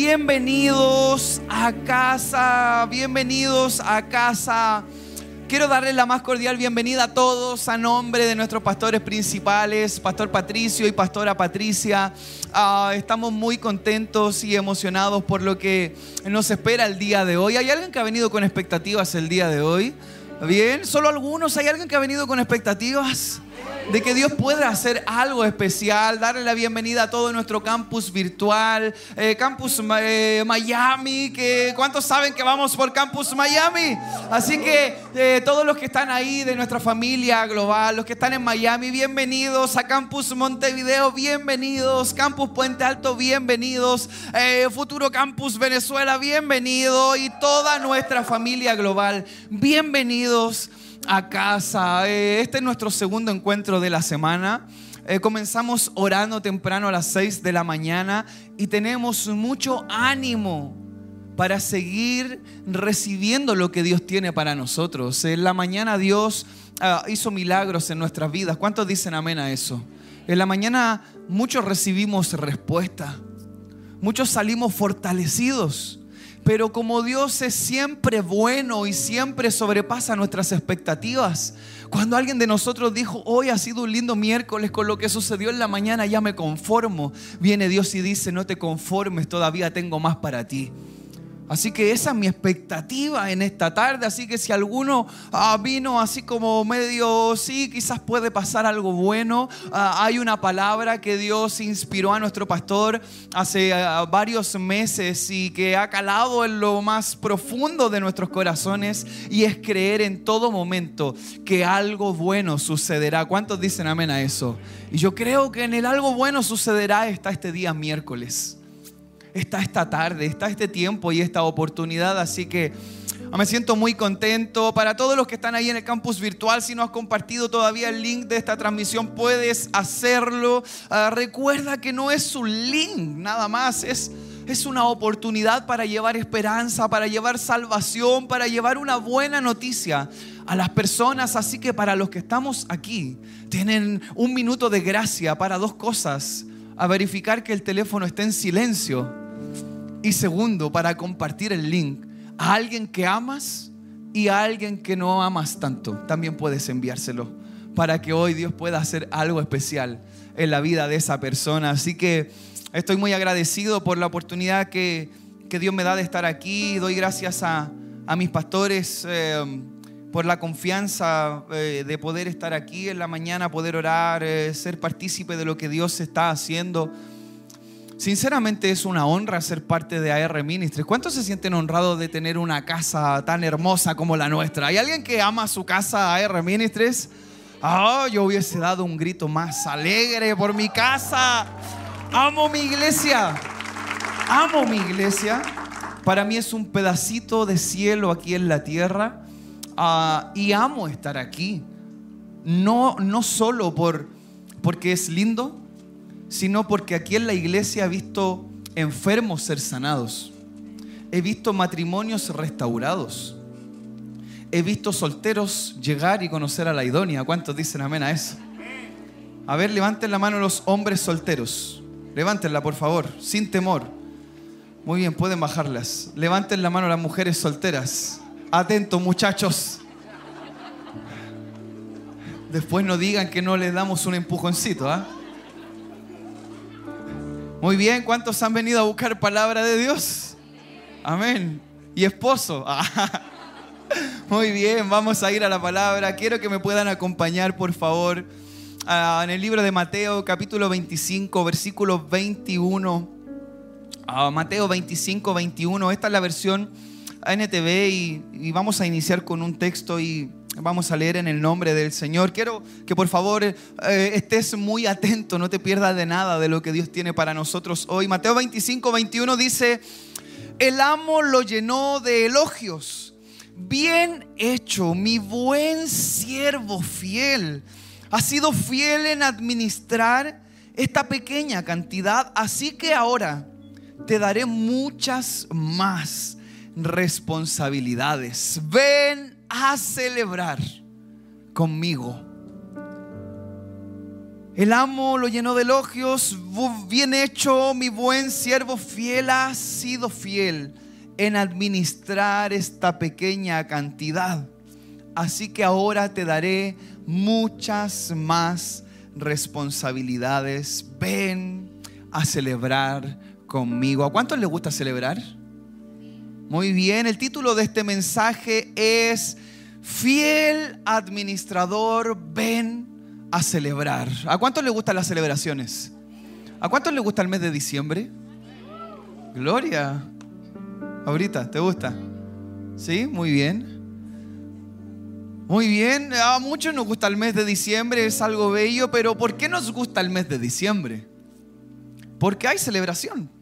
bienvenidos a casa, bienvenidos a casa. Quiero darles la más cordial bienvenida a todos a nombre de nuestros pastores principales, Pastor Patricio y Pastora Patricia. Ah, estamos muy contentos y emocionados por lo que nos espera el día de hoy. ¿Hay alguien que ha venido con expectativas el día de hoy? Bien, solo algunos. ¿Hay alguien que ha venido con expectativas? De que Dios pueda hacer algo especial, darle la bienvenida a todo nuestro campus virtual, eh, campus eh, Miami, que ¿cuántos saben que vamos por campus Miami? Así que eh, todos los que están ahí de nuestra familia global, los que están en Miami, bienvenidos a campus Montevideo, bienvenidos, campus Puente Alto, bienvenidos, futuro campus Venezuela, bienvenido. Y toda nuestra familia global, bienvenidos a casa. Eh, este es nuestro segundo encuentro de la semana. Eh, comenzamos orando temprano a las 6 de la mañana y tenemos mucho ánimo para seguir recibiendo lo que Dios tiene para nosotros. En la mañana Dios ah, hizo milagros en nuestras vidas. ¿Cuántos dicen amén a eso? En la mañana muchos recibimos respuesta. Muchos salimos fortalecidos. Pero como Dios es siempre bueno y siempre sobrepasa nuestras expectativas, cuando alguien de nosotros dijo, hoy ha sido un lindo miércoles con lo que sucedió en la mañana, ya me conformo, viene Dios y dice, no te conformes, todavía tengo más para ti. Así que esa es mi expectativa en esta tarde. Así que si alguno ah, vino así como medio, sí, quizás puede pasar algo bueno. Ah, hay una palabra que Dios inspiró a nuestro pastor hace ah, varios meses y que ha calado en lo más profundo de nuestros corazones y es creer en todo momento que algo bueno sucederá. ¿Cuántos dicen amén a eso? Y yo creo que en el algo bueno sucederá está este día miércoles está esta tarde, está este tiempo y esta oportunidad. Así que me siento muy contento. Para todos los que están ahí en el campus virtual, si no has compartido todavía el link de esta transmisión, puedes hacerlo. Ah, recuerda que no es un link nada más, es, es una oportunidad para llevar esperanza, para llevar salvación, para llevar una buena noticia a las personas. Así que para los que estamos aquí, tienen un minuto de gracia para dos cosas. A verificar que el teléfono esté en silencio y segundo, para compartir el link a alguien que amas y a alguien que no amas tanto. También puedes enviárselo para que hoy Dios pueda hacer algo especial en la vida de esa persona. Así que estoy muy agradecido por la oportunidad que, Dios me da de estar aquí. Doy gracias a, mis pastores eh, por la confianza eh, de poder estar aquí en la mañana, poder orar, eh, ser partícipe de lo que Dios está haciendo. Sinceramente es una honra ser parte de AR Ministries. ¿Cuántos se sienten honrados de tener una casa tan hermosa como la nuestra? ¿Hay alguien que ama su casa AR Ministries? Oh, yo hubiese dado un grito más alegre por mi casa. Amo mi iglesia. Amo mi iglesia. Para mí es un pedacito de cielo aquí en la tierra. Ah, y amo estar aquí. No, no solo por, porque es lindo, sino porque aquí en la iglesia he visto enfermos ser sanados. He visto matrimonios restaurados. He visto solteros llegar y conocer a la idónea. ¿Cuántos dicen amén a eso? A ver, levanten la mano los hombres solteros. Levántenla, por favor, sin temor. Muy bien, pueden bajarlas. Levanten la mano las mujeres solteras. Atentos, muchachos. Después no digan que no les damos un empujoncito, ¿ah? Muy bien, ¿cuántos han venido a buscar palabra de Dios? Amén. Y esposo. Muy bien, vamos a ir a la palabra. Quiero que me puedan acompañar, por favor, en el libro de Mateo, capítulo 25, versículo 21. Mateo 25, 21. Esta es la versión NTV y, y vamos a iniciar con un texto y Vamos a leer en el nombre del Señor. Quiero que por favor eh, estés muy atento, no te pierdas de nada de lo que Dios tiene para nosotros hoy. Mateo 25, 21 dice, el amo lo llenó de elogios. Bien hecho, mi buen siervo fiel. Ha sido fiel en administrar esta pequeña cantidad, así que ahora te daré muchas más responsabilidades. Ven a celebrar conmigo. El amo lo llenó de elogios, bien hecho, mi buen siervo fiel, ha sido fiel en administrar esta pequeña cantidad. Así que ahora te daré muchas más responsabilidades. Ven a celebrar conmigo. ¿A cuántos les gusta celebrar? Muy bien, el título de este mensaje es Fiel administrador, ven a celebrar. ¿A cuántos les gustan las celebraciones? ¿A cuántos les gusta el mes de diciembre? Gloria. Ahorita, ¿te gusta? ¿Sí? Muy bien. Muy bien, a muchos nos gusta el mes de diciembre, es algo bello, pero ¿por qué nos gusta el mes de diciembre? Porque hay celebración.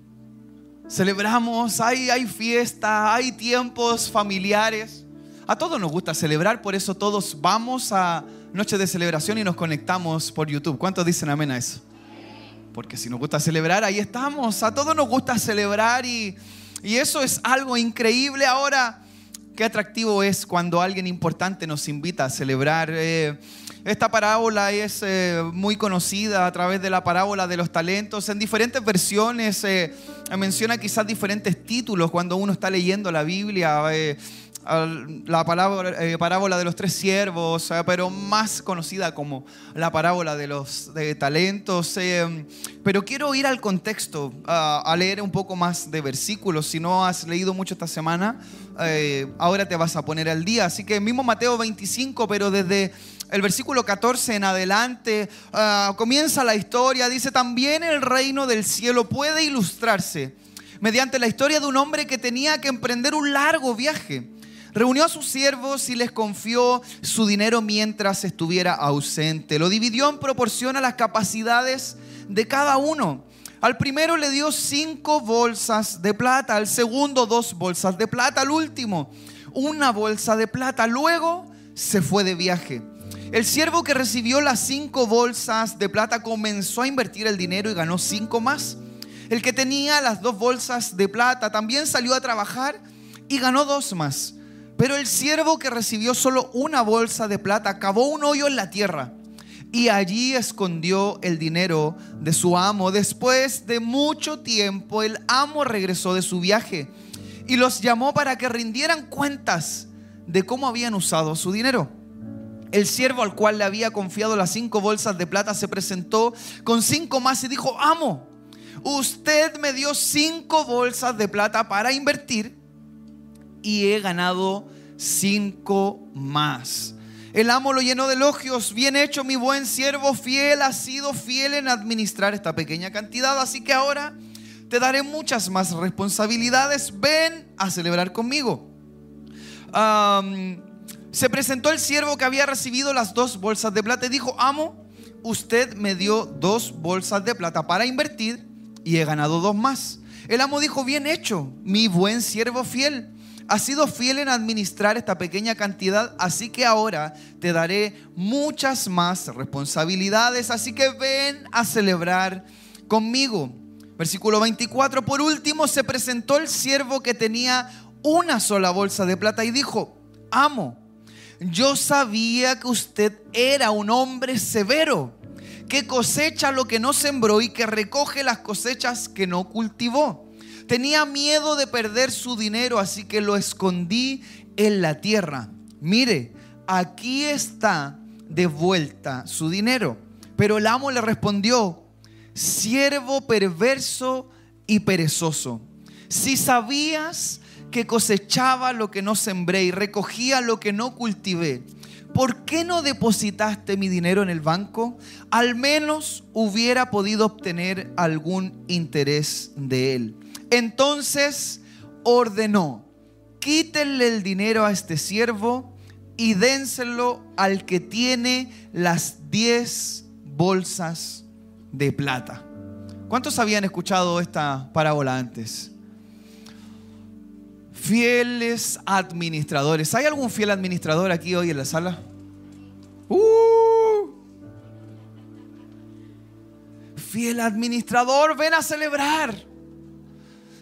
Celebramos, hay, hay fiesta, hay tiempos familiares. A todos nos gusta celebrar, por eso todos vamos a noche de celebración y nos conectamos por YouTube. ¿Cuántos dicen amén a eso? Porque si nos gusta celebrar, ahí estamos. A todos nos gusta celebrar y, y eso es algo increíble. Ahora, Qué atractivo es cuando alguien importante nos invita a celebrar. Eh, esta parábola es eh, muy conocida a través de la parábola de los talentos. En diferentes versiones eh, menciona quizás diferentes títulos cuando uno está leyendo la Biblia la eh, parábola de los tres siervos, eh, pero más conocida como la parábola de los talentos. Eh, pero quiero ir al contexto, a leer un poco más de versículos. Si no has leído mucho esta semana, ahora te vas a poner al día. Así que mismo Mateo 25, pero desde el versículo 14 en adelante comienza la historia. Dice, también el reino del cielo puede ilustrarse mediante la historia de un hombre que tenía que emprender un largo viaje Reunió a sus siervos y les confió su dinero mientras estuviera ausente. Lo dividió en proporción a las capacidades de cada uno. Al primero le dio cinco bolsas de plata, al segundo dos bolsas de plata, al último una bolsa de plata. Luego se fue de viaje. El siervo que recibió las cinco bolsas de plata comenzó a invertir el dinero y ganó cinco más. El que tenía las dos bolsas de plata también salió a trabajar y ganó dos más. Pero el siervo que recibió solo una bolsa de plata cavó un hoyo en la tierra y allí escondió el dinero de su amo. Después de mucho tiempo, el amo regresó de su viaje y los llamó para que rindieran cuentas de cómo habían usado su dinero. El siervo al cual le había confiado las cinco bolsas de plata se presentó con cinco más y dijo, amo, usted me dio cinco bolsas de plata para invertir y he ganado cinco más. El amo lo llenó de elogios. Bien hecho, mi buen siervo fiel. Ha sido fiel en administrar esta pequeña cantidad. Así que ahora te daré muchas más responsabilidades. Ven a celebrar conmigo. Se presentó el siervo que había recibido las dos bolsas de plata y dijo, amo, usted me dio dos bolsas de plata para invertir y he ganado dos más. El amo dijo, bien hecho, mi buen siervo fiel Has sido fiel en administrar esta pequeña cantidad, así que ahora te daré muchas más responsabilidades, así que ven a celebrar conmigo. Versículo 24, por último se presentó el siervo que tenía una sola bolsa de plata y dijo, amo, yo sabía que usted era un hombre severo, que cosecha lo que no sembró y que recoge las cosechas que no cultivó. Tenía miedo de perder su dinero, así que lo escondí en la tierra. Mire, aquí está de vuelta su dinero. Pero el amo le respondió, siervo perverso y perezoso, si sabías que cosechaba lo que no sembré y recogía lo que no cultivé, ¿por qué no depositaste mi dinero en el banco? Al menos hubiera podido obtener algún interés de él. Entonces ordenó, quítenle el dinero a este siervo y dénselo al que tiene las diez bolsas de plata. ¿Cuántos habían escuchado esta parábola antes? Fieles administradores. ¿Hay algún fiel administrador aquí hoy en la sala? Uh. Fiel administrador, ven a celebrar.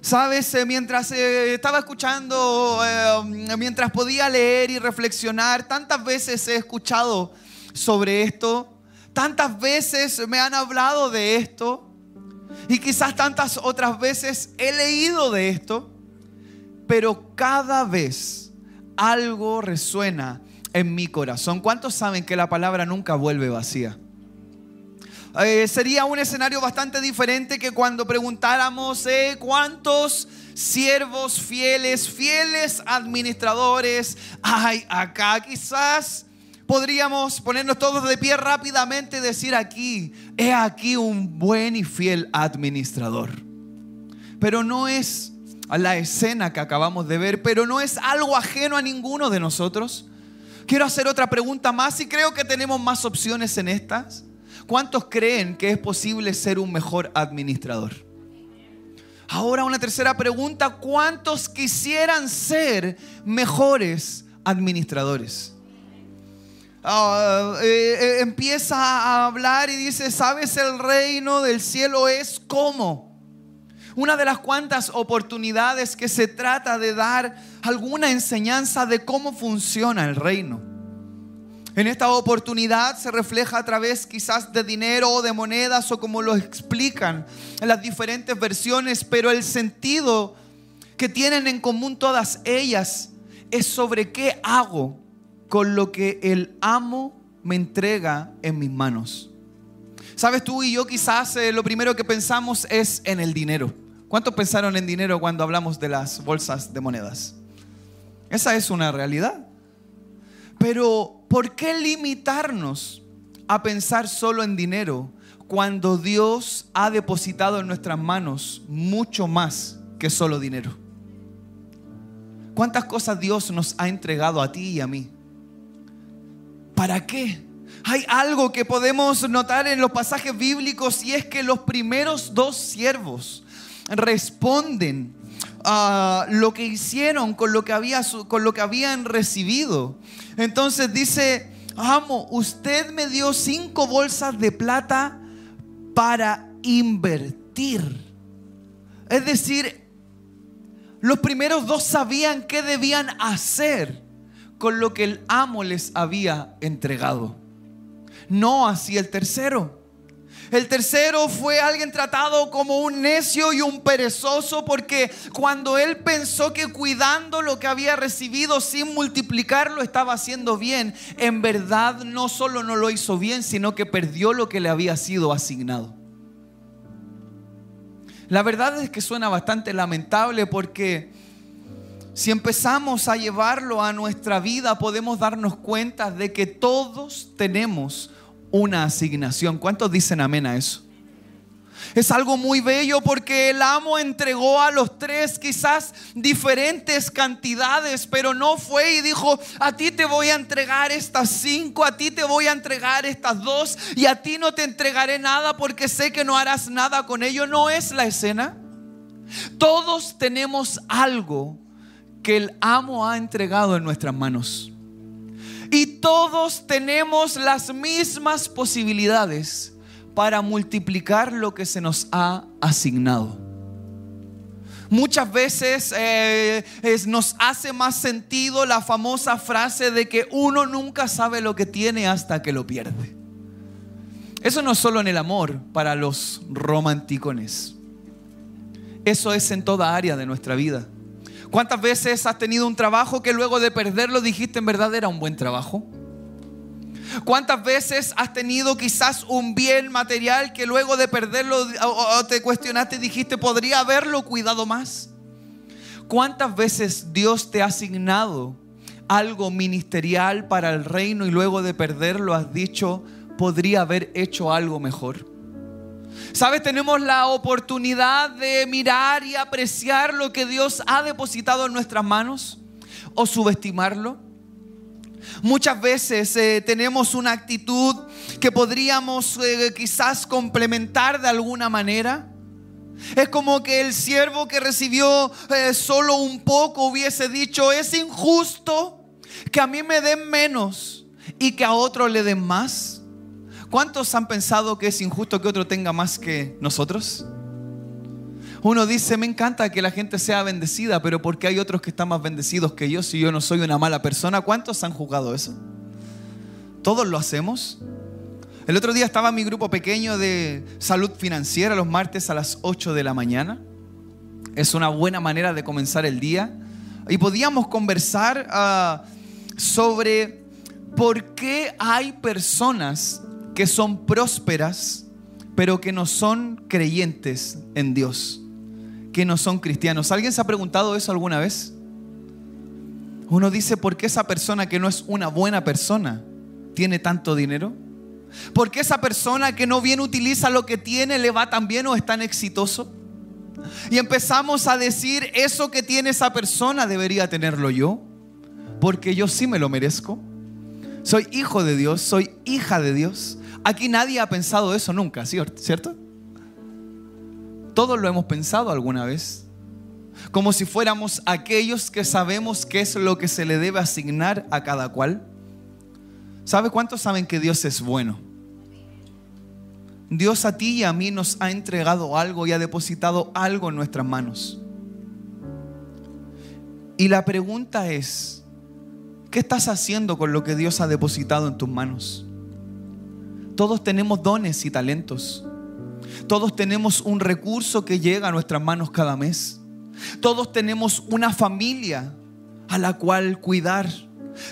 Sabes, eh, mientras eh, estaba escuchando, eh, mientras podía leer y reflexionar, tantas veces he escuchado sobre esto, Tantas veces me han hablado de esto y quizás tantas otras veces he leído de esto, pero cada vez algo resuena en mi corazón. ¿Cuántos saben que la palabra nunca vuelve vacía? Eh, sería un escenario bastante diferente que cuando preguntáramos eh, cuántos siervos fieles, fieles administradores hay acá. Quizás podríamos ponernos todos de pie rápidamente y decir aquí, he aquí un buen y fiel administrador. Pero no es la escena que acabamos de ver, pero no es algo ajeno a ninguno de nosotros. Quiero hacer otra pregunta más y creo que tenemos más opciones en estas. ¿Cuántos creen que es posible ser un mejor administrador? Ahora una tercera pregunta, ¿cuántos quisieran ser mejores administradores? Ah, eh, eh, empieza a hablar y dice, ¿sabes el reino del cielo es como? Una de las cuantas oportunidades que se trata de dar alguna enseñanza de cómo funciona el reino. En esta oportunidad se refleja a través quizás de dinero o de monedas o como lo explican en las diferentes versiones, pero el sentido que tienen en común todas ellas es sobre qué hago con lo que el amo me entrega en mis manos. Sabes, tú y yo quizás eh, lo primero que pensamos es en el dinero. ¿Cuántos pensaron en dinero cuando hablamos de las bolsas de monedas? Esa es una realidad. Pero ¿por qué limitarnos a pensar solo en dinero cuando Dios ha depositado en nuestras manos mucho más que solo dinero? ¿Cuántas cosas Dios nos ha entregado a ti y a mí? ¿Para qué? Hay algo que podemos notar en los pasajes bíblicos y es que los primeros dos siervos responden a lo que hicieron con lo que, había, con lo que habían recibido. Entonces dice, amo, usted me dio cinco bolsas de plata para invertir. Es decir, los primeros dos sabían qué debían hacer con lo que el amo les había entregado. No así el tercero. El tercero fue alguien tratado como un necio y un perezoso porque cuando él pensó que cuidando lo que había recibido sin multiplicarlo estaba haciendo bien, en verdad no solo no lo hizo bien, sino que perdió lo que le había sido asignado. La verdad es que suena bastante lamentable porque si empezamos a llevarlo a nuestra vida podemos darnos cuenta de que todos tenemos una asignación. ¿Cuántos dicen amén a eso? Es algo muy bello porque el amo entregó a los tres quizás diferentes cantidades, pero no fue y dijo, a ti te voy a entregar estas cinco, a ti te voy a entregar estas dos y a ti no te entregaré nada porque sé que no harás nada con ello. No es la escena. Todos tenemos algo que el amo ha entregado en nuestras manos. Y todos tenemos las mismas posibilidades para multiplicar lo que se nos ha asignado. Muchas veces eh, nos hace más sentido la famosa frase de que uno nunca sabe lo que tiene hasta que lo pierde. Eso no es solo en el amor para los romanticones. Eso es en toda área de nuestra vida. ¿Cuántas veces has tenido un trabajo que luego de perderlo dijiste en verdad era un buen trabajo? ¿Cuántas veces has tenido quizás un bien material que luego de perderlo o te cuestionaste y dijiste podría haberlo cuidado más? ¿Cuántas veces Dios te ha asignado algo ministerial para el reino y luego de perderlo has dicho podría haber hecho algo mejor? ¿Sabes? Tenemos la oportunidad de mirar y apreciar lo que Dios ha depositado en nuestras manos o subestimarlo. Muchas veces eh, tenemos una actitud que podríamos eh, quizás complementar de alguna manera. Es como que el siervo que recibió eh, solo un poco hubiese dicho, es injusto que a mí me den menos y que a otro le den más. ¿Cuántos han pensado que es injusto que otro tenga más que nosotros? Uno dice, me encanta que la gente sea bendecida, pero porque hay otros que están más bendecidos que yo si yo no soy una mala persona? ¿Cuántos han juzgado eso? ¿Todos lo hacemos? El otro día estaba mi grupo pequeño de salud financiera los martes a las 8 de la mañana. Es una buena manera de comenzar el día. Y podíamos conversar uh, sobre por qué hay personas que son prósperas, pero que no son creyentes en Dios, que no son cristianos. ¿Alguien se ha preguntado eso alguna vez? Uno dice, ¿por qué esa persona que no es una buena persona tiene tanto dinero? ¿Por qué esa persona que no bien utiliza lo que tiene le va tan bien o es tan exitoso? Y empezamos a decir, eso que tiene esa persona debería tenerlo yo, porque yo sí me lo merezco. Soy hijo de Dios, soy hija de Dios. Aquí nadie ha pensado eso nunca, ¿cierto? Todos lo hemos pensado alguna vez. Como si fuéramos aquellos que sabemos qué es lo que se le debe asignar a cada cual. ¿Sabe cuántos saben que Dios es bueno? Dios a ti y a mí nos ha entregado algo y ha depositado algo en nuestras manos. Y la pregunta es, ¿qué estás haciendo con lo que Dios ha depositado en tus manos? Todos tenemos dones y talentos. Todos tenemos un recurso que llega a nuestras manos cada mes. Todos tenemos una familia a la cual cuidar.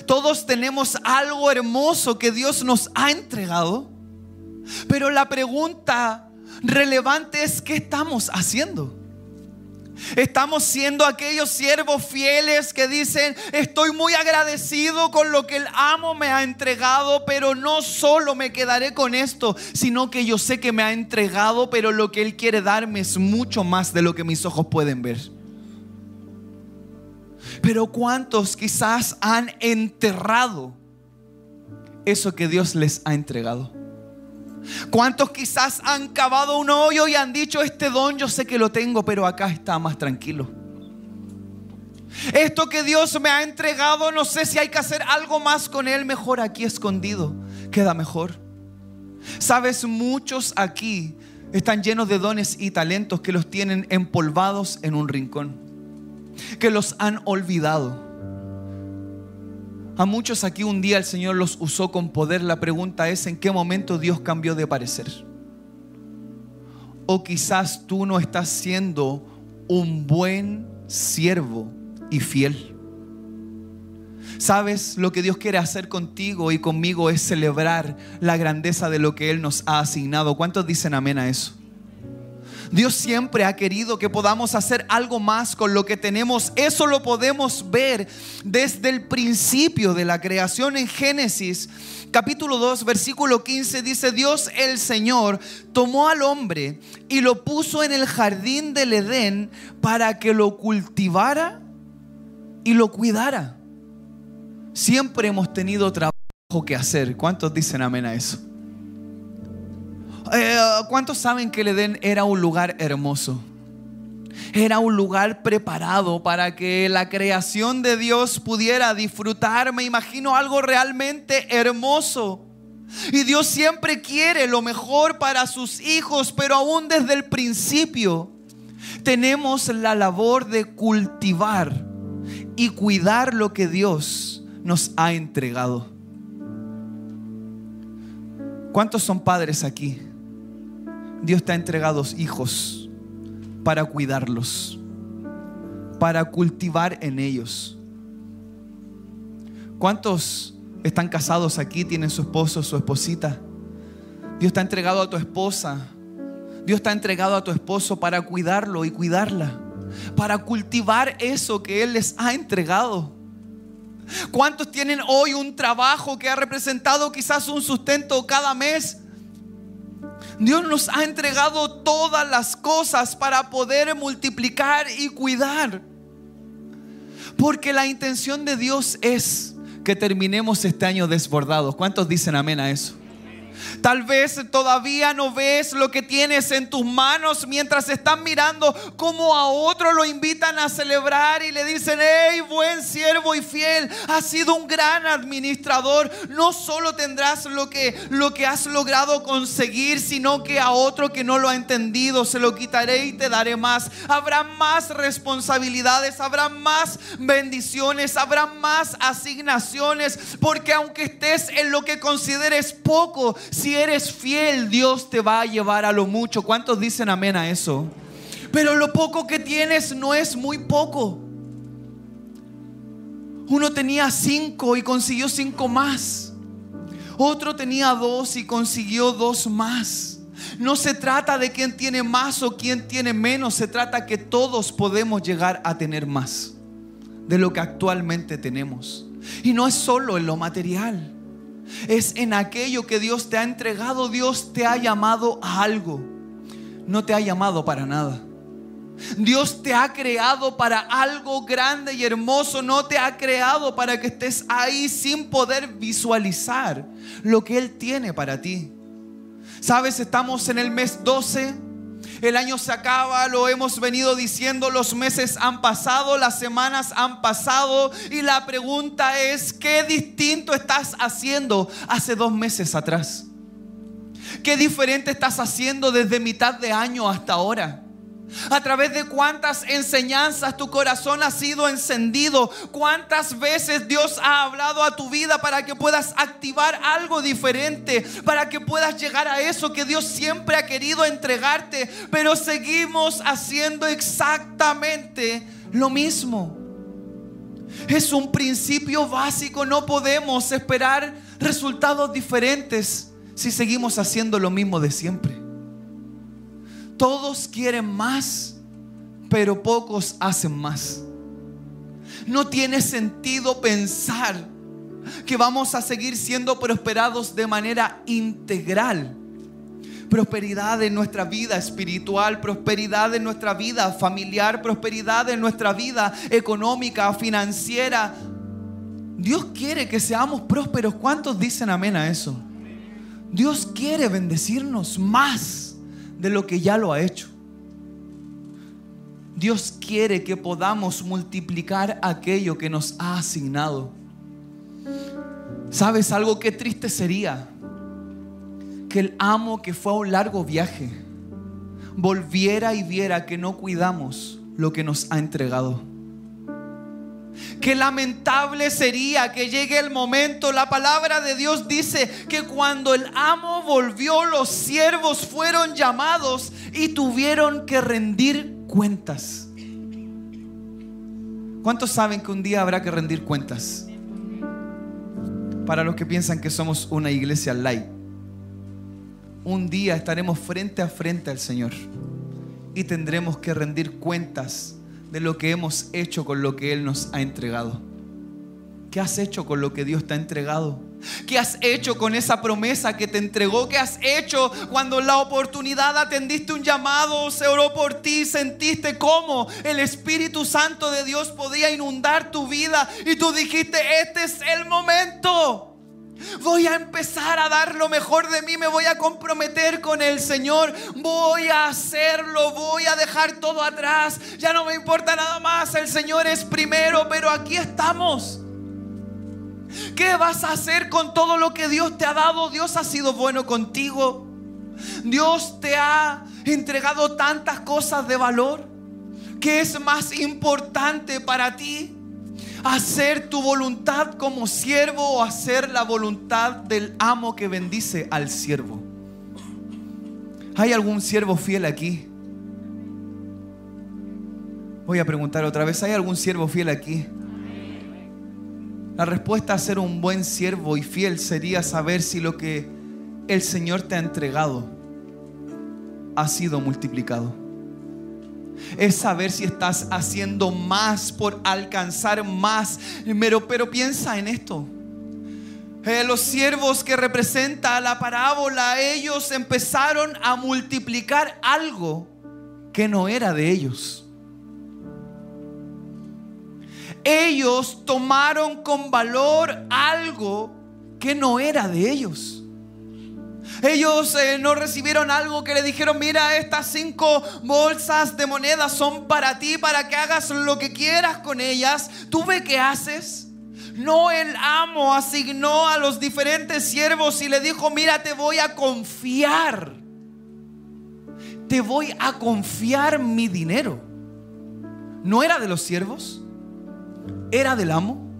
Todos tenemos algo hermoso que Dios nos ha entregado. Pero la pregunta relevante es, ¿qué estamos haciendo? Estamos siendo aquellos siervos fieles que dicen, estoy muy agradecido con lo que el amo me ha entregado, pero no solo me quedaré con esto, sino que yo sé que me ha entregado, pero lo que él quiere darme es mucho más de lo que mis ojos pueden ver. Pero ¿cuántos quizás han enterrado eso que Dios les ha entregado? ¿Cuántos quizás han cavado un hoyo y han dicho, este don yo sé que lo tengo, pero acá está más tranquilo? Esto que Dios me ha entregado, no sé si hay que hacer algo más con él, mejor aquí escondido, queda mejor. Sabes, muchos aquí están llenos de dones y talentos que los tienen empolvados en un rincón, que los han olvidado a muchos aquí un día el Señor los usó con poder. La pregunta es, ¿en qué momento Dios cambió de parecer? O quizás tú no estás siendo un buen siervo y fiel. ¿Sabes? Lo que Dios quiere hacer contigo y conmigo es celebrar la grandeza de lo que Él nos ha asignado. ¿Cuántos dicen amén a eso? Dios siempre ha querido que podamos hacer algo más con lo que tenemos. Eso lo podemos ver desde el principio de la creación en Génesis capítulo 2 versículo 15 dice Dios el Señor tomó al hombre y lo puso en el jardín del Edén para que lo cultivara y lo cuidara. Siempre hemos tenido trabajo que hacer. ¿Cuántos dicen amén a eso? Eh, ¿Cuántos saben que el Edén era un lugar hermoso? Era un lugar preparado para que la creación de Dios pudiera disfrutar. Me imagino algo realmente hermoso. Y Dios siempre quiere lo mejor para sus hijos, pero aún desde el principio tenemos la labor de cultivar y cuidar lo que Dios nos ha entregado. ¿Cuántos son padres aquí? Dios te ha entregado hijos para cuidarlos, para cultivar en ellos. ¿Cuántos están casados aquí, tienen su esposo, su esposita? Dios te ha entregado a tu esposa. Dios te ha entregado a tu esposo para cuidarlo y cuidarla. Para cultivar eso que Él les ha entregado. ¿Cuántos tienen hoy un trabajo que ha representado quizás un sustento cada mes? Dios nos ha entregado todas las cosas para poder multiplicar y cuidar. Porque la intención de Dios es que terminemos este año desbordados. ¿Cuántos dicen amén a eso? Tal vez todavía no ves lo que tienes en tus manos mientras están mirando cómo a otro lo invitan a celebrar y le dicen, hey, buen siervo y fiel, has sido un gran administrador. No solo tendrás lo que, lo que has logrado conseguir, sino que a otro que no lo ha entendido se lo quitaré y te daré más. Habrá más responsabilidades, habrá más bendiciones, habrá más asignaciones, porque aunque estés en lo que consideres poco, Si eres fiel, Dios te va a llevar a lo mucho. ¿Cuántos dicen amén a eso? Pero lo poco que tienes no es muy poco. Uno tenía cinco y consiguió cinco más. Otro tenía dos y consiguió dos más. No se trata de quién tiene más o quién tiene menos, se trata que todos podemos llegar a tener más de lo que actualmente tenemos. Y no es solo en lo material, es en aquello que Dios te ha entregado, Dios te ha llamado a algo, no te ha llamado para nada. Dios te ha creado para algo grande y hermoso, no te ha creado para que estés ahí sin poder visualizar lo que Él tiene para ti. Sabes, estamos en el mes 12. El año se acaba, lo hemos venido diciendo, los meses han pasado, las semanas han pasado y la pregunta es, ¿qué distinto estás haciendo hace dos meses atrás? ¿Qué diferente estás haciendo desde mitad de año hasta ahora? A través de cuántas enseñanzas tu corazón ha sido encendido. Cuántas veces Dios ha hablado a tu vida para que puedas activar algo diferente. Para que puedas llegar a eso que Dios siempre ha querido entregarte. Pero seguimos haciendo exactamente lo mismo. Es un principio básico. No podemos esperar resultados diferentes si seguimos haciendo lo mismo de siempre. Todos quieren más, pero pocos hacen más. No tiene sentido pensar que vamos a seguir siendo prosperados de manera integral. Prosperidad en nuestra vida espiritual, prosperidad en nuestra vida familiar, prosperidad en nuestra vida económica, financiera. Dios quiere que seamos prósperos. ¿Cuántos dicen amén a eso? Dios quiere bendecirnos más de lo que ya lo ha hecho. Dios quiere que podamos multiplicar aquello que nos ha asignado. ¿Sabes algo que triste sería? Que el amo que fue a un largo viaje volviera y viera que no cuidamos lo que nos ha entregado. Qué lamentable sería que llegue el momento. La palabra de Dios dice que cuando el amo volvió, los siervos fueron llamados y tuvieron que rendir cuentas. ¿Cuántos saben que un día habrá que rendir cuentas? Para los que piensan que somos una iglesia light. Un día estaremos frente a frente al Señor y tendremos que rendir cuentas de lo que hemos hecho con lo que Él nos ha entregado. ¿Qué has hecho con lo que Dios te ha entregado? ¿Qué has hecho con esa promesa que te entregó? ¿Qué has hecho cuando la oportunidad atendiste un llamado, se oró por ti, sentiste cómo el Espíritu Santo de Dios podía inundar tu vida y tú dijiste, este es el momento? Voy a empezar a dar lo mejor de mí, me voy a comprometer con el Señor, voy a hacerlo, voy a dejar todo atrás, ya no me importa nada más, el Señor es primero, pero aquí estamos. ¿Qué vas a hacer con todo lo que Dios te ha dado? Dios ha sido bueno contigo. Dios te ha entregado tantas cosas de valor. ¿Qué es más importante para ti? Hacer tu voluntad como siervo o hacer la voluntad del amo que bendice al siervo. ¿Hay algún siervo fiel aquí? Voy a preguntar otra vez, ¿hay algún siervo fiel aquí? La respuesta a ser un buen siervo y fiel sería saber si lo que el Señor te ha entregado ha sido multiplicado es saber si estás haciendo más por alcanzar más. Pero, pero piensa en esto. Eh, los siervos que representa la parábola, ellos empezaron a multiplicar algo que no era de ellos. Ellos tomaron con valor algo que no era de ellos. Ellos eh, no recibieron algo que le dijeron, mira, estas cinco bolsas de monedas son para ti, para que hagas lo que quieras con ellas. ¿Tú ve qué haces? No el amo asignó a los diferentes siervos y le dijo, mira, te voy a confiar. Te voy a confiar mi dinero. No era de los siervos, era del amo.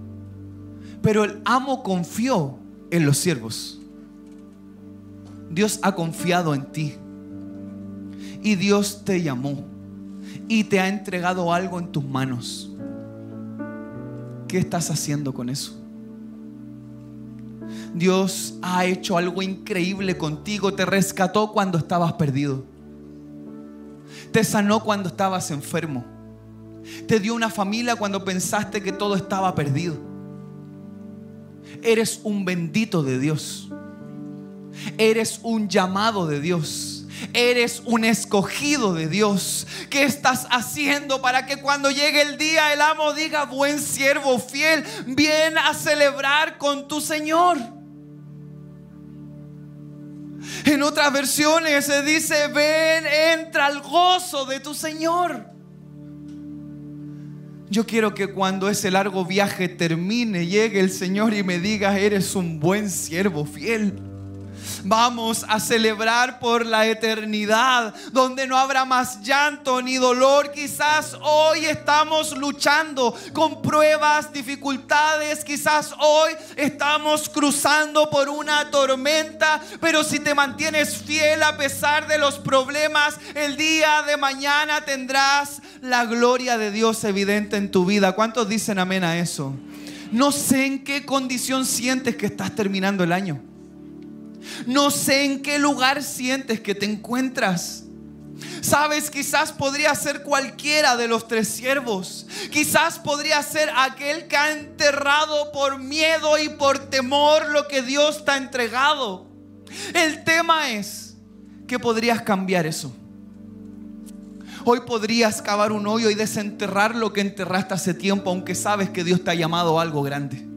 Pero el amo confió en los siervos. Dios ha confiado en ti. Y Dios te llamó. Y te ha entregado algo en tus manos. ¿Qué estás haciendo con eso? Dios ha hecho algo increíble contigo. Te rescató cuando estabas perdido. Te sanó cuando estabas enfermo. Te dio una familia cuando pensaste que todo estaba perdido. Eres un bendito de Dios. Eres un llamado de Dios. Eres un escogido de Dios. ¿Qué estás haciendo para que cuando llegue el día el amo diga, buen siervo fiel, ven a celebrar con tu Señor? En otras versiones se dice, ven, entra al gozo de tu Señor. Yo quiero que cuando ese largo viaje termine, llegue el Señor y me diga, eres un buen siervo fiel. Vamos a celebrar por la eternidad, donde no habrá más llanto ni dolor. Quizás hoy estamos luchando con pruebas, dificultades. Quizás hoy estamos cruzando por una tormenta. Pero si te mantienes fiel a pesar de los problemas, el día de mañana tendrás la gloria de Dios evidente en tu vida. ¿Cuántos dicen amén a eso? No sé en qué condición sientes que estás terminando el año. No sé en qué lugar sientes que te encuentras. Sabes, quizás podría ser cualquiera de los tres siervos. Quizás podría ser aquel que ha enterrado por miedo y por temor lo que Dios te ha entregado. El tema es que podrías cambiar eso. Hoy podrías cavar un hoyo y desenterrar lo que enterraste hace tiempo, aunque sabes que Dios te ha llamado a algo grande.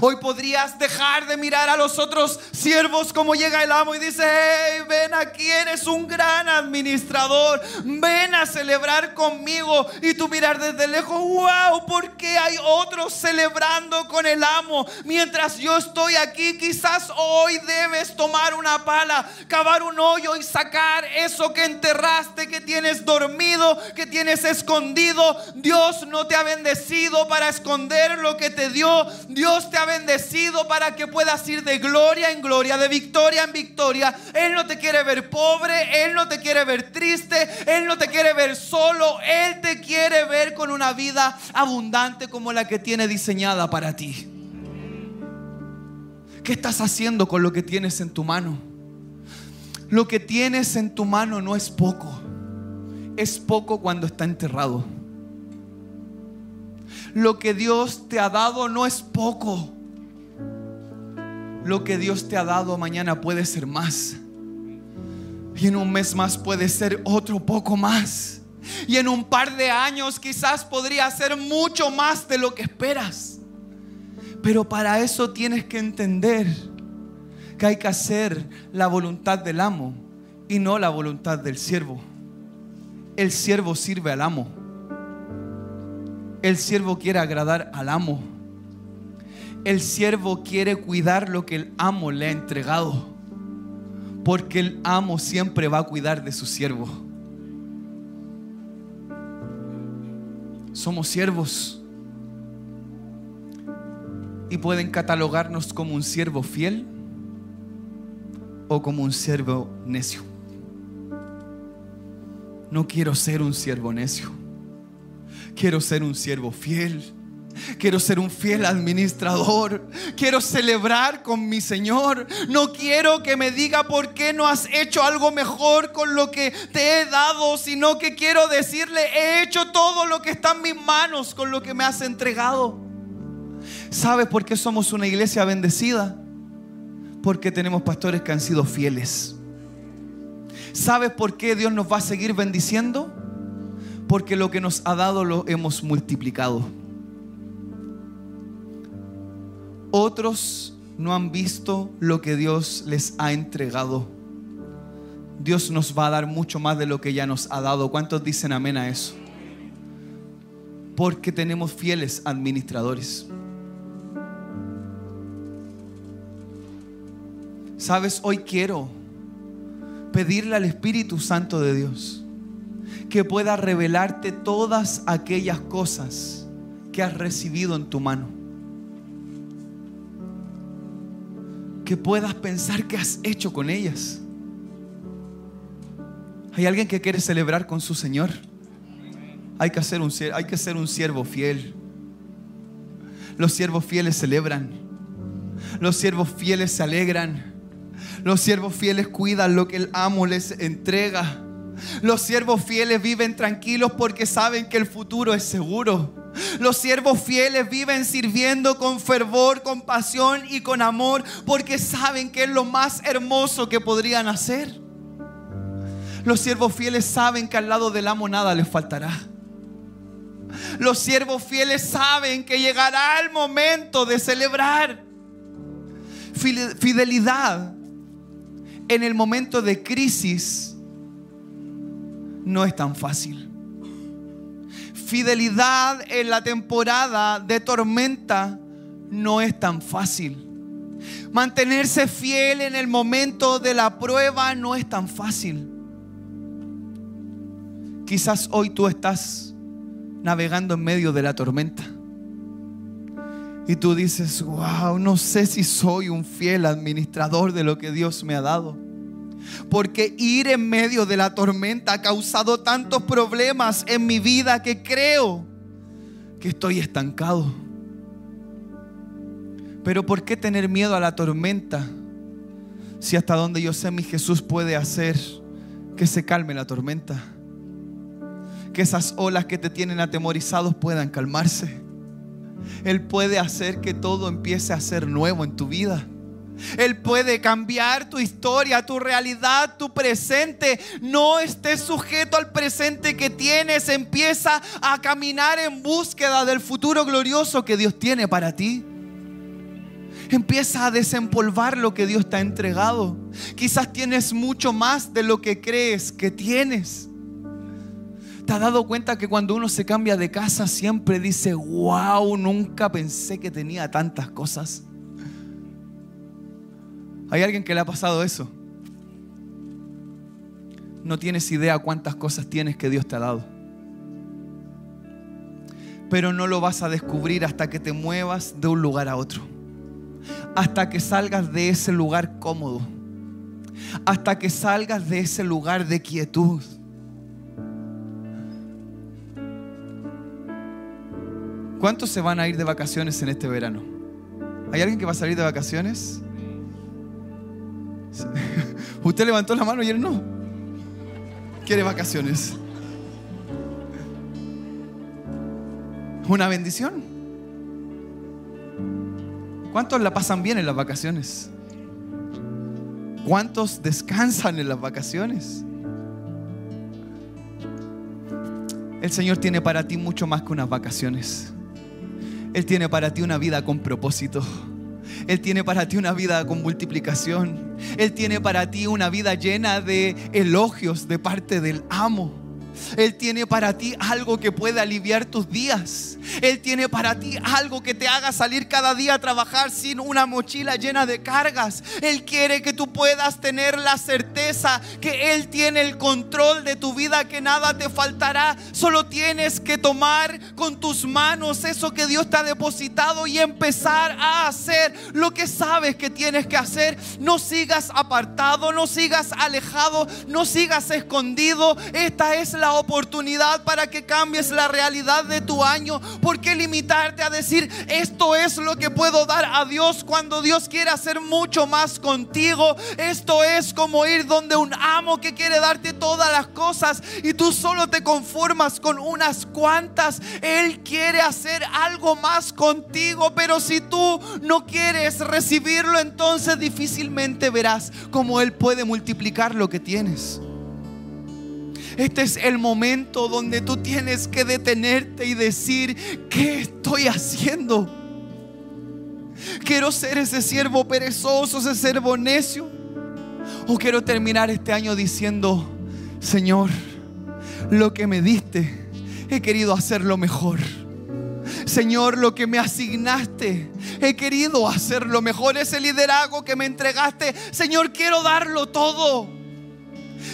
Hoy podrías dejar de mirar a los otros siervos como llega el amo y dice, hey, ven aquí, eres un gran administrador, ven a celebrar conmigo. Y tú mirar desde lejos, wow, ¿por qué hay otros celebrando con el amo? Mientras yo estoy aquí, quizás hoy debes tomar una pala, cavar un hoyo y sacar eso que enterraste, que tienes dormido, que tienes escondido. Dios no te ha bendecido para esconder lo que te dio. Dios te ha bendecido para que puedas ir de gloria en gloria, de victoria en victoria. Él no te quiere ver pobre, Él no te quiere ver triste, Él no te quiere ver solo, Él te quiere ver con una vida abundante como la que tiene diseñada para ti. ¿Qué estás haciendo con lo que tienes en tu mano? Lo que tienes en tu mano no es poco. Es poco cuando está enterrado. Lo que Dios te ha dado no es poco. Lo que Dios te ha dado mañana puede ser más. Y en un mes más puede ser otro poco más. Y en un par de años quizás podría ser mucho más de lo que esperas. Pero para eso tienes que entender que hay que hacer la voluntad del amo y no la voluntad del siervo. El siervo sirve al amo. El siervo quiere agradar al amo. El siervo quiere cuidar lo que el amo le ha entregado. Porque el amo siempre va a cuidar de su siervo. Somos siervos. Y pueden catalogarnos como un siervo fiel o como un siervo necio. No quiero ser un siervo necio. Quiero ser un siervo fiel. Quiero ser un fiel administrador. Quiero celebrar con mi Señor. No quiero que me diga por qué no has hecho algo mejor con lo que te he dado, sino que quiero decirle, he hecho todo lo que está en mis manos con lo que me has entregado. ¿Sabes por qué somos una iglesia bendecida? Porque tenemos pastores que han sido fieles. ¿Sabes por qué Dios nos va a seguir bendiciendo? Porque lo que nos ha dado lo hemos multiplicado. Otros no han visto lo que Dios les ha entregado. Dios nos va a dar mucho más de lo que ya nos ha dado. ¿Cuántos dicen amén a eso? Porque tenemos fieles administradores. Sabes, hoy quiero pedirle al Espíritu Santo de Dios que pueda revelarte todas aquellas cosas que has recibido en tu mano. que puedas pensar qué has hecho con ellas. Hay alguien que quiere celebrar con su Señor. Hay que, hacer un, hay que ser un siervo fiel. Los siervos fieles celebran. Los siervos fieles se alegran. Los siervos fieles cuidan lo que el amo les entrega. Los siervos fieles viven tranquilos porque saben que el futuro es seguro. Los siervos fieles viven sirviendo con fervor, con pasión y con amor porque saben que es lo más hermoso que podrían hacer. Los siervos fieles saben que al lado del amo nada les faltará. Los siervos fieles saben que llegará el momento de celebrar. Fidelidad en el momento de crisis no es tan fácil. Fidelidad en la temporada de tormenta no es tan fácil. Mantenerse fiel en el momento de la prueba no es tan fácil. Quizás hoy tú estás navegando en medio de la tormenta. Y tú dices, wow, no sé si soy un fiel administrador de lo que Dios me ha dado. Porque ir en medio de la tormenta ha causado tantos problemas en mi vida que creo que estoy estancado. Pero ¿por qué tener miedo a la tormenta si hasta donde yo sé mi Jesús puede hacer que se calme la tormenta? Que esas olas que te tienen atemorizados puedan calmarse. Él puede hacer que todo empiece a ser nuevo en tu vida. Él puede cambiar tu historia, tu realidad, tu presente. No estés sujeto al presente que tienes. Empieza a caminar en búsqueda del futuro glorioso que Dios tiene para ti. Empieza a desempolvar lo que Dios te ha entregado. Quizás tienes mucho más de lo que crees que tienes. ¿Te has dado cuenta que cuando uno se cambia de casa siempre dice, wow, nunca pensé que tenía tantas cosas? ¿Hay alguien que le ha pasado eso? No tienes idea cuántas cosas tienes que Dios te ha dado. Pero no lo vas a descubrir hasta que te muevas de un lugar a otro. Hasta que salgas de ese lugar cómodo. Hasta que salgas de ese lugar de quietud ¿Cuántos se van a ir de vacaciones en este verano? ¿Hay alguien que va a salir de vacaciones? Usted levantó la mano y él no. Quiere vacaciones. Una bendición. ¿Cuántos la pasan bien en las vacaciones? ¿Cuántos descansan en las vacaciones? El Señor tiene para ti mucho más que unas vacaciones. Él tiene para ti una vida con propósito. Él tiene para ti una vida con multiplicación. Él tiene para ti una vida llena de elogios de parte del amo. Él tiene para ti algo que puede aliviar tus días. Él tiene para ti algo que te haga salir cada día a trabajar sin una mochila llena de cargas. Él quiere que tú puedas tener la certeza que Él tiene el control de tu vida, que nada te faltará. Solo tienes que tomar con tus manos eso que Dios te ha depositado y empezar a hacer lo que sabes que tienes que hacer. No sigas apartado, no sigas alejado, no sigas escondido. Esta es la oportunidad para que cambies la realidad de tu año. ¿Por qué limitarte a decir, esto es lo que puedo dar a Dios cuando Dios quiere hacer mucho más contigo? Esto es como ir donde un amo que quiere darte todas las cosas y tú solo te conformas con unas cuantas. Él quiere hacer algo más contigo, pero si tú no quieres recibirlo, entonces difícilmente verás cómo Él puede multiplicar lo que tienes. Este es el momento donde tú tienes que detenerte y decir, ¿qué estoy haciendo? Quiero ser ese siervo perezoso, ese siervo necio. O quiero terminar este año diciendo, Señor, lo que me diste, he querido hacerlo mejor. Señor, lo que me asignaste, he querido hacerlo mejor. Ese liderazgo que me entregaste, Señor, quiero darlo todo.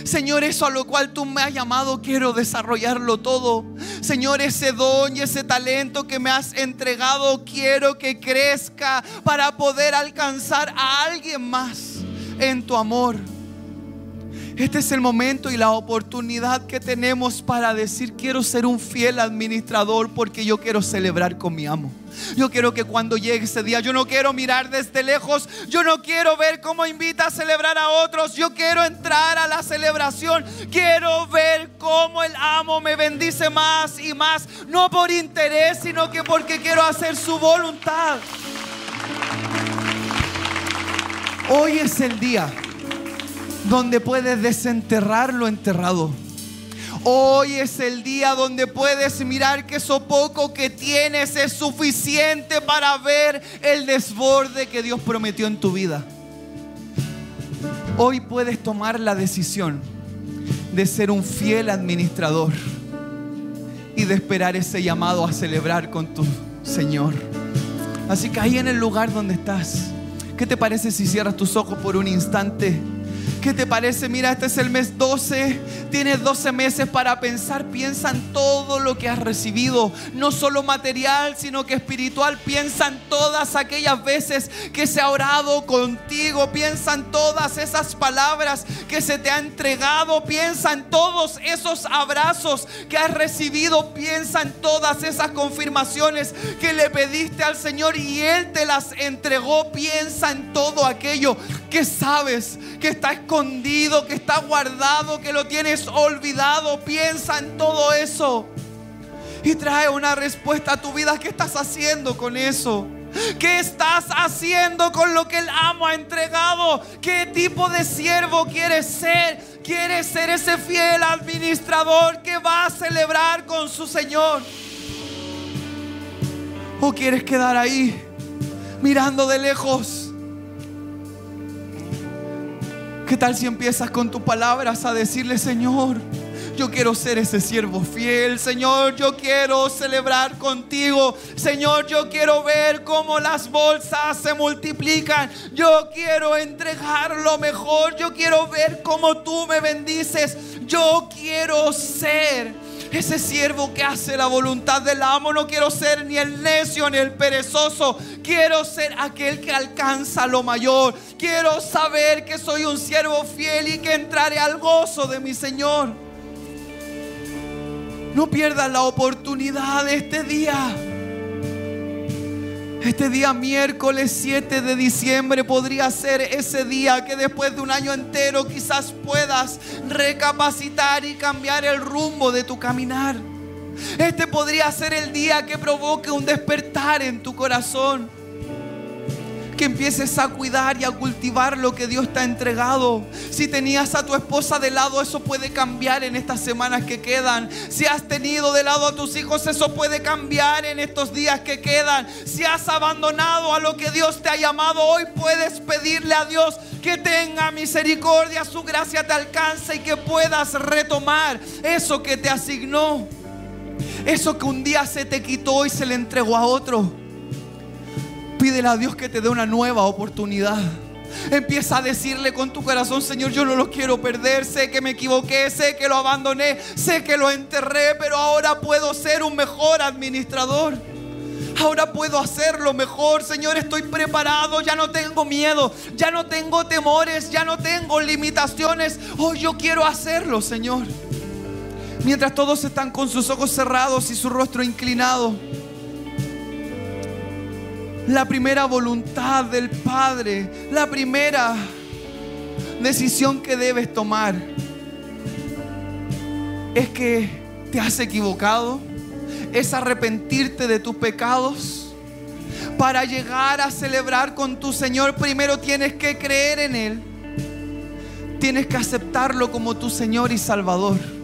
Señor, eso a lo cual tú me has llamado, quiero desarrollarlo todo. Señor, ese don y ese talento que me has entregado, quiero que crezca para poder alcanzar a alguien más en tu amor. Este es el momento y la oportunidad que tenemos para decir, quiero ser un fiel administrador porque yo quiero celebrar con mi amo. Yo quiero que cuando llegue ese día, yo no quiero mirar desde lejos, yo no quiero ver cómo invita a celebrar a otros, yo quiero entrar a la celebración, quiero ver cómo el amo me bendice más y más, no por interés, sino que porque quiero hacer su voluntad. Hoy es el día donde puedes desenterrar lo enterrado. Hoy es el día donde puedes mirar que eso poco que tienes es suficiente para ver el desborde que Dios prometió en tu vida. Hoy puedes tomar la decisión de ser un fiel administrador y de esperar ese llamado a celebrar con tu Señor. Así que ahí en el lugar donde estás, ¿qué te parece si cierras tus ojos por un instante? ¿Qué te parece? Mira, este es el mes 12. Tienes 12 meses para pensar. Piensa en todo lo que has recibido. No solo material, sino que espiritual. Piensa en todas aquellas veces que se ha orado contigo. Piensa en todas esas palabras que se te ha entregado. Piensa en todos esos abrazos que has recibido. Piensa en todas esas confirmaciones que le pediste al Señor y Él te las entregó. Piensa en todo aquello que sabes que está escondido, que está guardado, que lo tienes olvidado. Piensa en todo eso y trae una respuesta a tu vida. ¿Qué estás haciendo con eso? ¿Qué estás haciendo con lo que el amo ha entregado? ¿Qué tipo de siervo quieres ser? ¿Quieres ser ese fiel administrador que va a celebrar con su Señor? ¿O quieres quedar ahí mirando de lejos? ¿Qué tal si empiezas con tus palabras a decirle, Señor, yo quiero ser ese siervo fiel. Señor, yo quiero celebrar contigo. Señor, yo quiero ver cómo las bolsas se multiplican. Yo quiero entregar lo mejor. Yo quiero ver cómo tú me bendices. Yo quiero ser ese siervo que hace la voluntad del amo. No quiero ser ni el necio ni el perezoso. Quiero ser aquel que alcanza lo mayor. Quiero saber que soy un siervo fiel y que entraré al gozo de mi Señor. No pierdas la oportunidad de este día. Este día miércoles 7 de diciembre podría ser ese día que después de un año entero quizás puedas recapacitar y cambiar el rumbo de tu caminar. Este podría ser el día que provoque un despertar en tu corazón que empieces a cuidar y a cultivar lo que Dios te ha entregado. Si tenías a tu esposa de lado, eso puede cambiar en estas semanas que quedan. Si has tenido de lado a tus hijos, eso puede cambiar en estos días que quedan. Si has abandonado a lo que Dios te ha llamado, hoy puedes pedirle a Dios que tenga misericordia, su gracia te alcance y que puedas retomar eso que te asignó. Eso que un día se te quitó y se le entregó a otro. Pídele a Dios que te dé una nueva oportunidad. Empieza a decirle con tu corazón, Señor, yo no lo quiero perder. Sé que me equivoqué, sé que lo abandoné, sé que lo enterré, pero ahora puedo ser un mejor administrador. Ahora puedo hacerlo mejor, Señor, estoy preparado, ya no tengo miedo, ya no tengo temores, ya no tengo limitaciones. Hoy yo quiero hacerlo, Señor. Mientras todos están con sus ojos cerrados y su rostro inclinado la primera voluntad del Padre, la primera decisión que debes tomar es que te has equivocado, es arrepentirte de tus pecados. Para llegar a celebrar con tu Señor, primero tienes que creer en Él. Tienes que aceptarlo como tu Señor y Salvador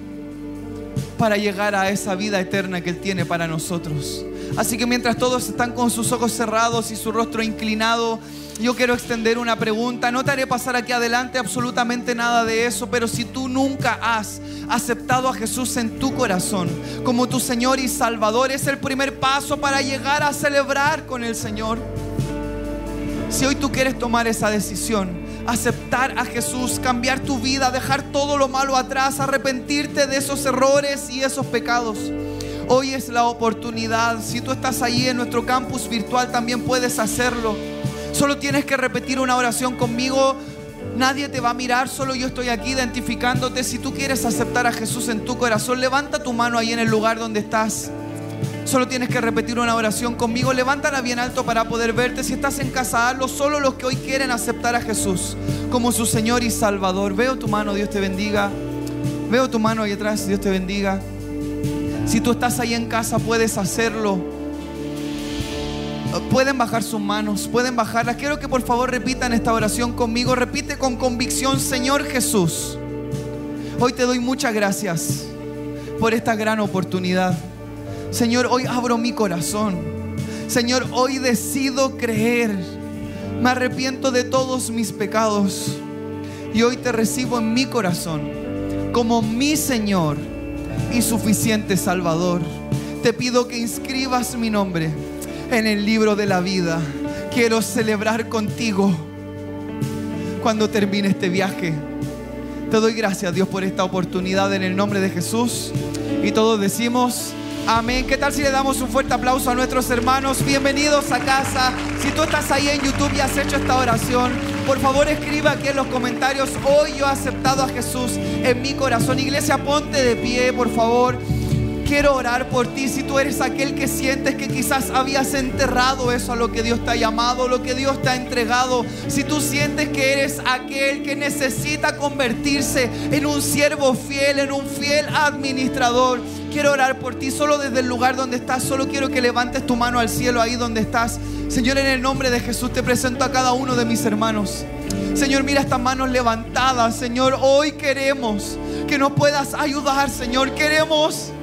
para llegar a esa vida eterna que Él tiene para nosotros. Así que mientras todos están con sus ojos cerrados y su rostro inclinado, yo quiero extender una pregunta. No te haré pasar aquí adelante absolutamente nada de eso, pero si tú nunca has aceptado a Jesús en tu corazón como tu Señor y Salvador, es el primer paso para llegar a celebrar con el Señor. Si hoy tú quieres tomar esa decisión, aceptar a Jesús, cambiar tu vida, dejar todo lo malo atrás, arrepentirte de esos errores y esos pecados. Hoy es la oportunidad. Si tú estás ahí en nuestro campus virtual, también puedes hacerlo. Solo tienes que repetir una oración conmigo. Nadie te va a mirar, solo yo estoy aquí identificándote. Si tú quieres aceptar a Jesús en tu corazón, levanta tu mano ahí en el lugar donde estás. Solo tienes que repetir una oración conmigo. Levántala bien alto para poder verte. Si estás en casa, hazlo. Solo los que hoy quieren aceptar a Jesús como su Señor y Salvador. Veo tu mano, Dios te bendiga. Veo tu mano ahí atrás, Dios te bendiga. Si tú estás ahí en casa, puedes hacerlo. Pueden bajar sus manos, pueden bajarlas. Quiero que por favor repitan esta oración conmigo. Repite con convicción, Señor Jesús. Hoy te doy muchas gracias por esta gran oportunidad. Señor, hoy abro mi corazón. Señor, hoy decido creer. Me arrepiento de todos mis pecados. Y hoy te recibo en mi corazón como mi Señor y suficiente Salvador. Te pido que inscribas mi nombre en el libro de la vida. Quiero celebrar contigo cuando termine este viaje. Te doy gracias Dios por esta oportunidad en el nombre de Jesús. Y todos decimos, amén. ¿Qué tal si le damos un fuerte aplauso a nuestros hermanos? Bienvenidos a casa. Si tú estás ahí en YouTube y has hecho esta oración, por favor escriba aquí en los comentarios, hoy yo he aceptado a Jesús en mi corazón. Iglesia, ponte de pie, por favor. Quiero orar por ti si tú eres aquel que sientes que quizás habías enterrado eso a lo que Dios te ha llamado, lo que Dios te ha entregado. Si tú sientes que eres aquel que necesita convertirse en un siervo fiel, en un fiel administrador. Quiero orar por ti solo desde el lugar donde estás. Solo quiero que levantes tu mano al cielo ahí donde estás. Señor, en el nombre de Jesús te presento a cada uno de mis hermanos. Señor, mira estas manos levantadas. Señor, hoy queremos que nos puedas ayudar. Señor, queremos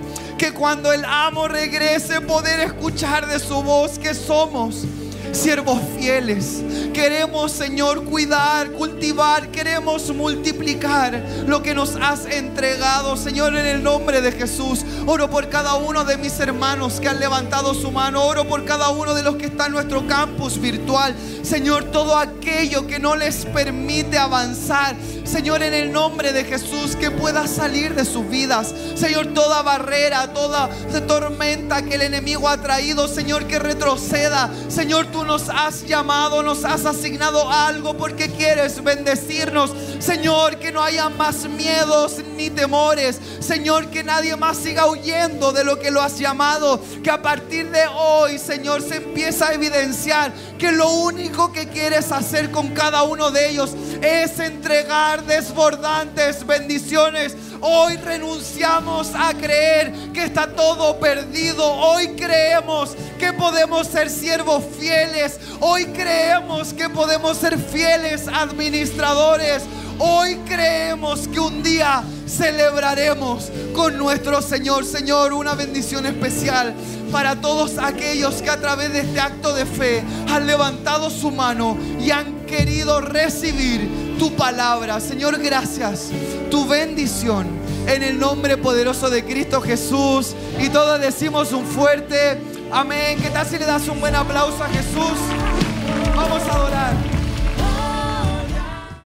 que cuando el amo regrese poder escuchar de su voz que somos siervos fieles. Queremos, Señor, cuidar, cultivar, queremos multiplicar lo que nos has entregado, Señor, en el nombre de Jesús. Oro por cada uno de mis hermanos que han levantado su mano, oro por cada uno de los que está en nuestro campus virtual. Señor, todo aquello que no les permite avanzar, Señor, en el nombre de Jesús, que pueda salir de sus vidas. Señor, toda barrera, toda tormenta que el enemigo ha traído, Señor, que retroceda. Señor, nos has llamado, nos has asignado algo porque quieres bendecirnos. Señor, que no haya más miedos temores. Señor, que nadie más siga huyendo de lo que lo has llamado. Que a partir de hoy, Señor, se empieza a evidenciar que lo único que quieres hacer con cada uno de ellos es entregar desbordantes bendiciones. Hoy renunciamos a creer que está todo perdido. Hoy creemos que podemos ser siervos fieles. Hoy creemos que podemos ser fieles administradores. Hoy creemos que un día celebraremos con nuestro Señor. Señor, una bendición especial para todos aquellos que a través de este acto de fe han levantado su mano y han querido recibir tu palabra. Señor, gracias. Tu bendición en el nombre poderoso de Cristo Jesús. Y todos decimos un fuerte amén. ¿Qué tal si le das un buen aplauso a Jesús? Vamos a adorar.